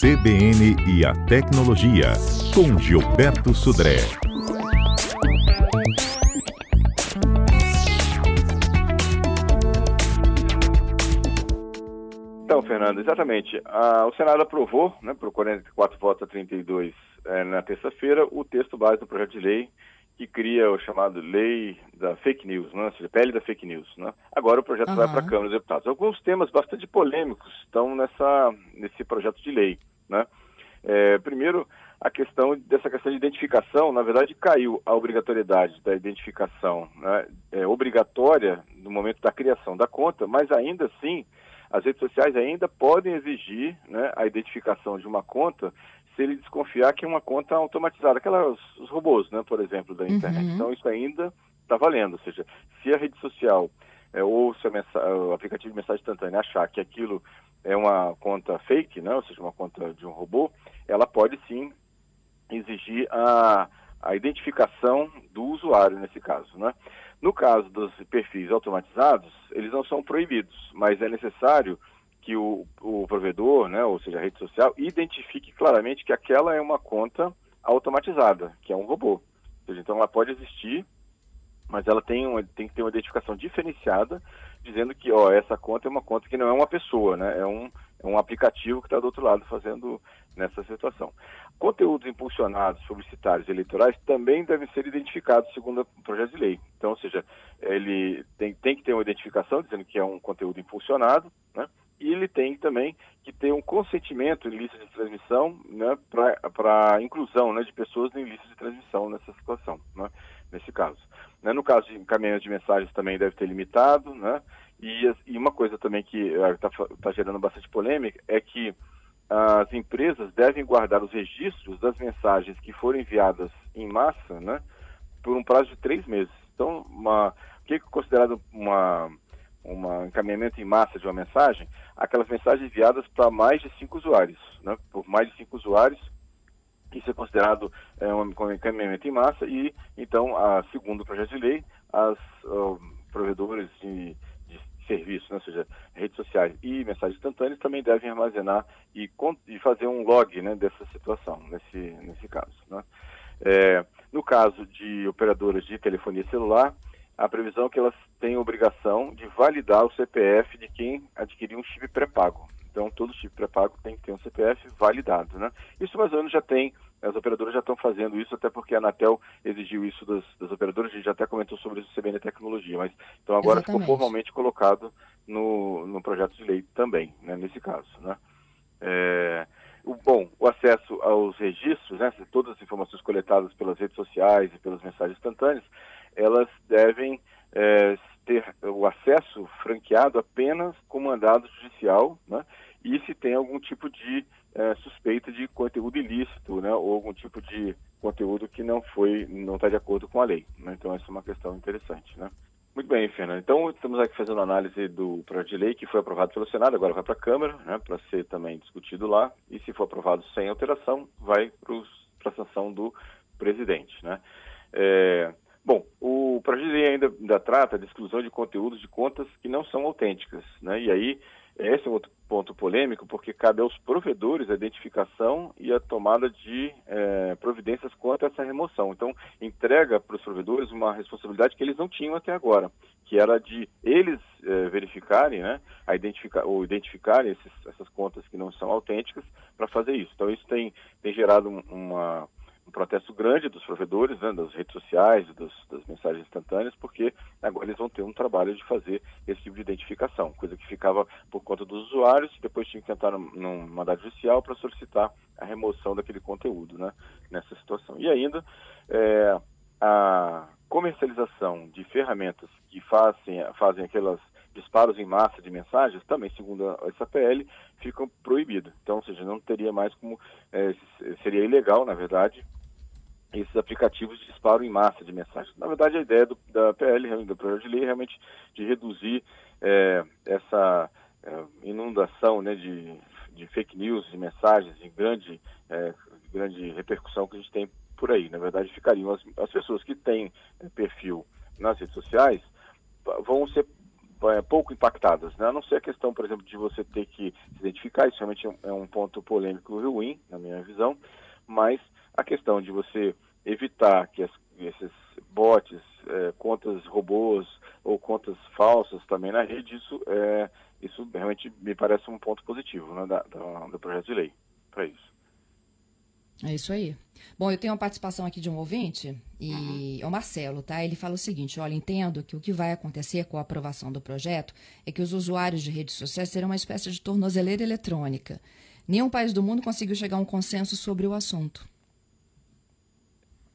CBN e a Tecnologia, com Gilberto Sudré. Então, Fernando, exatamente. Ah, o Senado aprovou, né, por 44 votos a 32 eh, na terça-feira, o texto base do projeto de lei que cria o chamado Lei da Fake News, né? ou seja, pele da fake news. Né? Agora o projeto uhum. vai para a Câmara dos Deputados. Alguns temas bastante polêmicos estão nessa, nesse projeto de lei. Né? É, primeiro, a questão dessa questão de identificação, na verdade, caiu a obrigatoriedade da identificação né? é, obrigatória no momento da criação da conta, mas ainda assim as redes sociais ainda podem exigir né, a identificação de uma conta se ele desconfiar que é uma conta automatizada, aquelas os robôs, né, por exemplo, da internet. Uhum. Então isso ainda está valendo, ou seja, se a rede social é, ou se o aplicativo de mensagem instantânea achar que aquilo é uma conta fake, né, ou seja, uma conta de um robô, ela pode sim exigir a, a identificação do usuário nesse caso, né? No caso dos perfis automatizados, eles não são proibidos, mas é necessário que o, o provedor, né, ou seja, a rede social, identifique claramente que aquela é uma conta automatizada, que é um robô. Seja, então ela pode existir, mas ela tem, uma, tem que ter uma identificação diferenciada, dizendo que ó, essa conta é uma conta que não é uma pessoa, né, é um, é um aplicativo que está do outro lado fazendo nessa situação. Conteúdos impulsionados, publicitários eleitorais também devem ser identificados segundo o projeto de lei. Então, ou seja, ele tem, tem que ter uma identificação dizendo que é um conteúdo impulsionado, né? E ele tem também que ter um consentimento em lista de transmissão né, para inclusão né, de pessoas em lista de transmissão nessa situação, né, nesse caso. Né, no caso de encaminhamento de mensagens também deve ter limitado, né, e, e uma coisa também que está eh, tá gerando bastante polêmica é que as empresas devem guardar os registros das mensagens que foram enviadas em massa, né, por um prazo de três meses. Então, uma, o que é considerado uma, um encaminhamento em massa de uma mensagem? Aquelas mensagens enviadas para mais de cinco usuários, né, por mais de cinco usuários, isso é considerado é, um, encaminhamento em massa e, então, a, segundo o projeto de lei, as provedores de serviços, né, ou seja, redes sociais e mensagens instantâneas também devem armazenar e, e fazer um log né, dessa situação, nesse, nesse caso. Né. É, no caso de operadoras de telefonia celular, a previsão é que elas têm obrigação de validar o CPF de quem adquiriu um chip pré-pago. Então, todo chip pré-pago tem que ter um CPF validado. Né? Isso mais ou menos já tem as operadoras já estão fazendo isso, até porque a Anatel exigiu isso das, das operadoras, a gente já até comentou sobre isso no CBN Tecnologia, mas então agora Exatamente. ficou formalmente colocado no, no projeto de lei também, né, nesse caso. Né? É, o, bom, o acesso aos registros, né, todas as informações coletadas pelas redes sociais e pelas mensagens instantâneas, elas devem é, ter o acesso franqueado apenas com mandado judicial, né, e se tem algum tipo de é, suspeita de conteúdo ilícito, né, ou algum tipo de conteúdo que não foi, não está de acordo com a lei. Né? Então essa é uma questão interessante, né? Muito bem, Fernando. Então estamos aqui fazendo análise do projeto de lei que foi aprovado pelo Senado, agora vai para a Câmara, né, para ser também discutido lá, e se for aprovado sem alteração, vai para a sanção do presidente, né? É, bom, o projeto de lei ainda, ainda trata de exclusão de conteúdos de contas que não são autênticas, né? E aí esse é outro ponto polêmico, porque cabe aos provedores a identificação e a tomada de é, providências quanto a essa remoção. Então, entrega para os provedores uma responsabilidade que eles não tinham até agora, que era de eles é, verificarem, né, a identificar, ou identificarem esses, essas contas que não são autênticas para fazer isso. Então, isso tem, tem gerado uma, um protesto grande dos provedores, né, das redes sociais, das, das, mensagens instantâneas, porque agora eles vão ter um trabalho de fazer esse tipo de identificação, coisa que ficava por conta dos usuários, depois tinha que entrar num, num judicial para solicitar a remoção daquele conteúdo né, nessa situação. E ainda é, a comercialização de ferramentas que fazem, fazem aquelas disparos em massa de mensagens, também, segundo essa PL, ficam proibidos. Então, ou seja, não teria mais como, é, seria ilegal, na verdade, esses aplicativos de disparo em massa de mensagens. Na verdade, a ideia do, da PL, do projeto de lei, é realmente de reduzir é, essa é, inundação né, de, de, fake news, de mensagens de grande, é, grande repercussão que a gente tem por aí. Na verdade, ficariam as, as pessoas que têm perfil nas redes sociais vão ser é, pouco impactadas, né? a não ser a questão, por exemplo, de você ter que se identificar, isso realmente é um ponto polêmico e ruim, na minha visão, mas a questão de você evitar que as, esses bots, é, contas robôs ou contas falsas também na rede, isso, é, isso realmente me parece um ponto positivo né, da, da, do projeto de lei para isso. É isso aí. Bom, eu tenho uma participação aqui de um ouvinte, e uhum. é o Marcelo, tá? Ele fala o seguinte: olha, entendo que o que vai acontecer com a aprovação do projeto é que os usuários de redes sociais terão uma espécie de tornozeleira eletrônica. Nenhum país do mundo conseguiu chegar a um consenso sobre o assunto.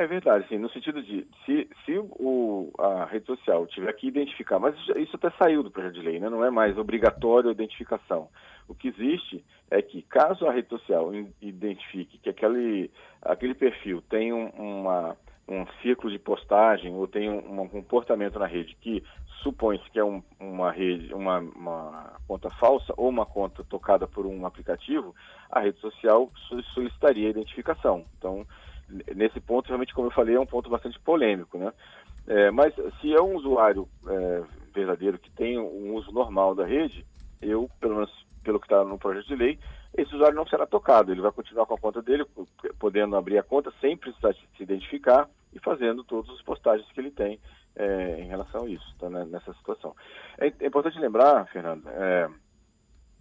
É verdade, sim, no sentido de, se, se o, a rede social tiver que identificar, mas isso até saiu do projeto de lei, né? não é mais obrigatório a identificação. O que existe é que, caso a rede social identifique que aquele, aquele perfil tem um, uma, um ciclo de postagem ou tem um, um comportamento na rede que supõe-se que é um, uma rede, uma, uma, conta falsa ou uma conta tocada por um aplicativo, a rede social solicitaria a identificação. Então, nesse ponto, realmente, como eu falei, é um ponto bastante polêmico, né? É, mas se é um usuário é, verdadeiro que tem um uso normal da rede, eu, pelo menos pelo que está no projeto de lei, esse usuário não será tocado. Ele vai continuar com a conta dele, podendo abrir a conta sem precisar se identificar e fazendo todas as postagens que ele tem é, em relação a isso, tá, né, nessa situação. É, é, importante lembrar, Fernando, é,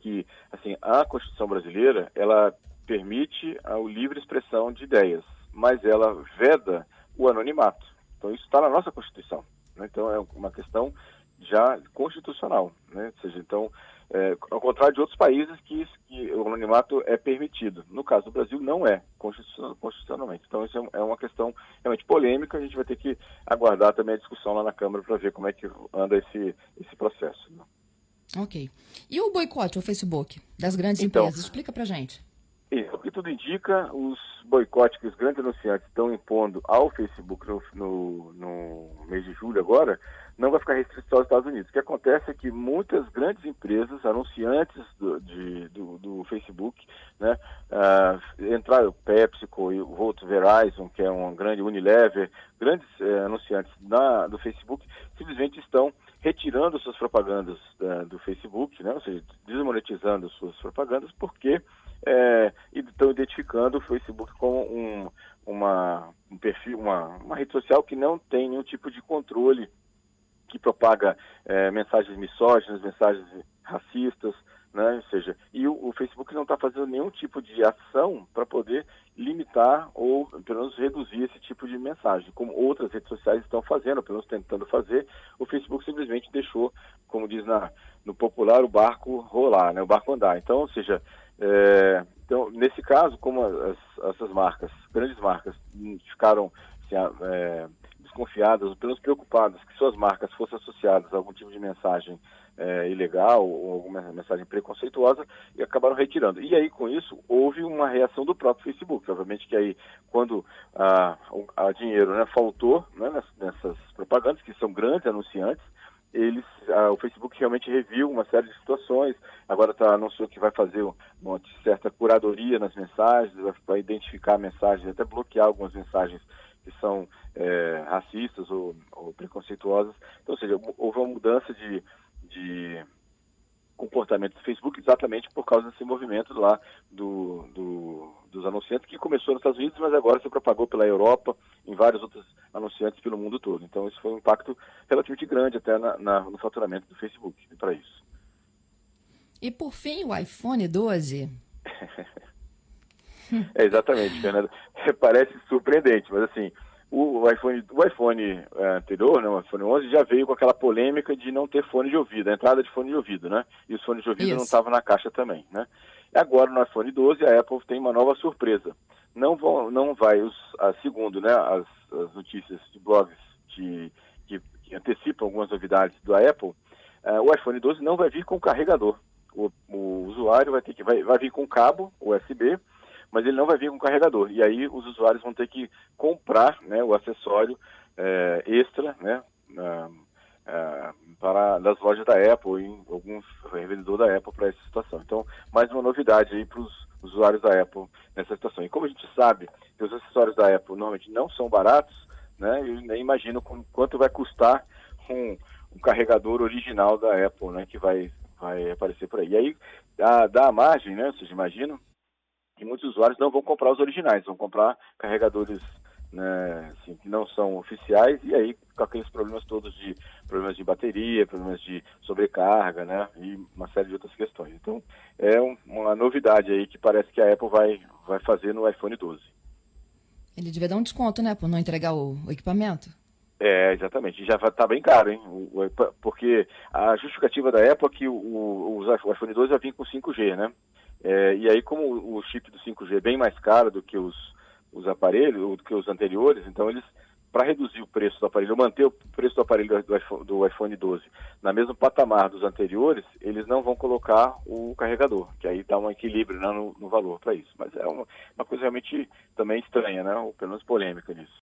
que assim a Constituição brasileira ela permite a livre expressão de ideias mas ela veda o anonimato. Então isso está na nossa Constituição. Né? Então é uma questão já constitucional, né? Ou seja, então, é, ao contrário de outros países que, que, o anonimato é permitido. No caso do Brasil, não é constitucionalmente. Então, isso é, é uma questão realmente polêmica. A gente vai ter que aguardar também a discussão lá na Câmara para ver como é que anda esse, esse processo. Né? Ok. E o boicote ao Facebook das grandes então, empresas? Explica para gente. Isso, o que tudo indica, os boicotes que os grandes anunciantes estão impondo ao Facebook no, no, no, mês de julho agora, não vai ficar restrito aos Estados Unidos. O que acontece é que muitas grandes empresas, anunciantes do, de, do, do Facebook, né, uh, entraram PepsiCo e o outro Verizon, que é um grande Unilever, grandes uh, anunciantes na, do Facebook, simplesmente estão retirando suas propagandas uh, do Facebook, né, ou seja, desmonetizando suas propagandas, porque é, e estão identificando o Facebook como um, uma, um perfil, uma, uma rede social que não tem nenhum tipo de controle, que propaga é, mensagens misóginas, mensagens racistas, né? Ou seja, e o, o Facebook não está fazendo nenhum tipo de ação para poder limitar ou pelo menos reduzir esse tipo de mensagem, como outras redes sociais estão fazendo, pelo menos tentando fazer. O Facebook simplesmente deixou, como diz na, no popular, o barco rolar, né? O barco andar. Então, ou seja, é, então, nesse caso, como as, essas marcas, grandes marcas, ficaram assim, é, desconfiadas, ou pelo menos preocupadas que suas marcas fossem associadas a algum tipo de mensagem é, ilegal ou alguma mensagem preconceituosa e acabaram retirando. E aí, com isso, houve uma reação do próprio Facebook. Obviamente que aí, quando a, a dinheiro né, faltou né, nessas propagandas, que são grandes anunciantes, eles, o Facebook realmente reviu uma série de situações. Agora tá, anunciou que vai fazer uma certa curadoria nas mensagens, vai, vai identificar mensagens, até bloquear algumas mensagens que são é, racistas ou, ou, preconceituosas. Então, ou seja, houve uma mudança de, de comportamento do Facebook exatamente por causa desse movimento lá do, do, dos anunciantes que começou nos Estados Unidos, mas agora se propagou pela Europa, em vários outros anunciantes pelo mundo todo. Então isso foi um impacto relativamente grande até na, na, no faturamento do Facebook para isso. E por fim, o iPhone 12. é, exatamente, Fernando. Parece surpreendente, mas assim, o iPhone, o iPhone é, anterior, né, o iPhone 11, já veio com aquela polêmica de não ter fone de ouvido, a entrada de fone de ouvido, né? E os fones de ouvido Isso. não estavam na caixa também, né? E agora no iPhone 12 a Apple tem uma nova surpresa. Não vão, não vai os, a, segundo, né, as, as notícias de blogs de, que, que, antecipam algumas novidades do Apple, uh, o iPhone 12 não vai vir com carregador. O, o usuário vai ter que vai, vai vir com cabo USB mas ele não vai vir com carregador. E aí os usuários vão ter que comprar né, o acessório é, extra né, para das lojas da Apple e alguns revendedores da Apple para essa situação. Então, mais uma novidade aí para os usuários da Apple nessa situação. E como a gente sabe que os acessórios da Apple normalmente não são baratos, né, eu nem imagino quanto vai custar um, um carregador original da Apple, né, que vai, vai aparecer por aí. E aí dá, dá a margem, né, vocês imaginam, que muitos usuários não vão comprar os originais, vão comprar carregadores né, assim, que não são oficiais e aí com aqueles problemas todos de problemas de bateria, problemas de sobrecarga, né, e uma série de outras questões. Então é um, uma novidade aí que parece que a Apple vai vai fazer no iPhone 12. Ele devia dar um desconto, né, por não entregar o, o equipamento. É, exatamente. Já está bem caro, hein? O, o, porque a justificativa da Apple é que o, o, o iPhone 12 já vinha com 5G, né? É, e aí, como o chip do 5G é bem mais caro do que os, os aparelhos, do que os anteriores, então eles, para reduzir o preço do aparelho, manter o preço do aparelho do iPhone, do iPhone 12 na mesma patamar dos anteriores, eles não vão colocar o carregador, que aí dá um equilíbrio né, no, no, valor para isso. Mas é uma, uma, coisa realmente também estranha, né? Ou pelo menos polêmica nisso.